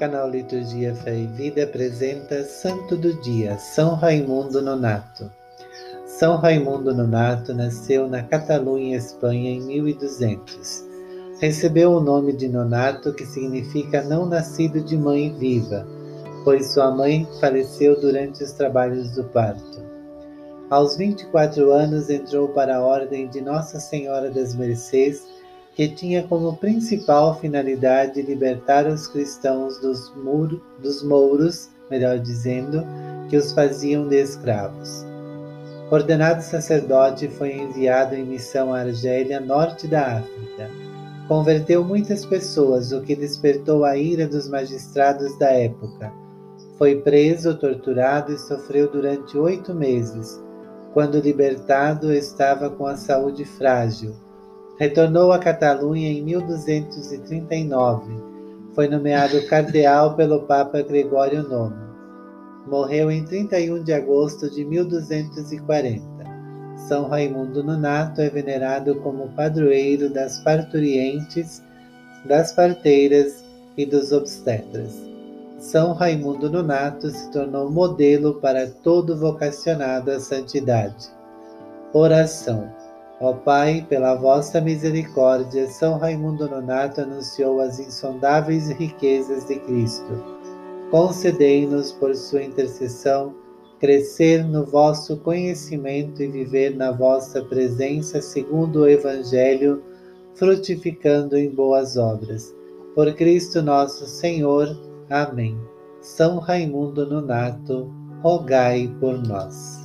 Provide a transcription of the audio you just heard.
Canal Liturgia Fé e Vida apresenta Santo do Dia, São Raimundo Nonato. São Raimundo Nonato nasceu na Catalunha, Espanha, em 1200. Recebeu o nome de Nonato, que significa não nascido de mãe viva, pois sua mãe faleceu durante os trabalhos do parto. Aos 24 anos entrou para a Ordem de Nossa Senhora das Mercês que tinha como principal finalidade libertar os cristãos dos, muro, dos mouros, melhor dizendo, que os faziam de escravos. Ordenado sacerdote, foi enviado em missão à Argélia, norte da África. Converteu muitas pessoas, o que despertou a ira dos magistrados da época. Foi preso, torturado e sofreu durante oito meses. Quando libertado, estava com a saúde frágil Retornou à Catalunha em 1239. Foi nomeado cardeal pelo Papa Gregório IX. Morreu em 31 de agosto de 1240. São Raimundo Nonato é venerado como padroeiro das parturientes, das parteiras e dos obstetras. São Raimundo Nonato se tornou modelo para todo vocacionado à santidade. Oração. Ó Pai, pela vossa misericórdia, São Raimundo Nonato anunciou as insondáveis riquezas de Cristo. Concedei-nos, por sua intercessão, crescer no vosso conhecimento e viver na vossa presença segundo o Evangelho, frutificando em boas obras. Por Cristo nosso Senhor. Amém. São Raimundo Nonato, rogai por nós.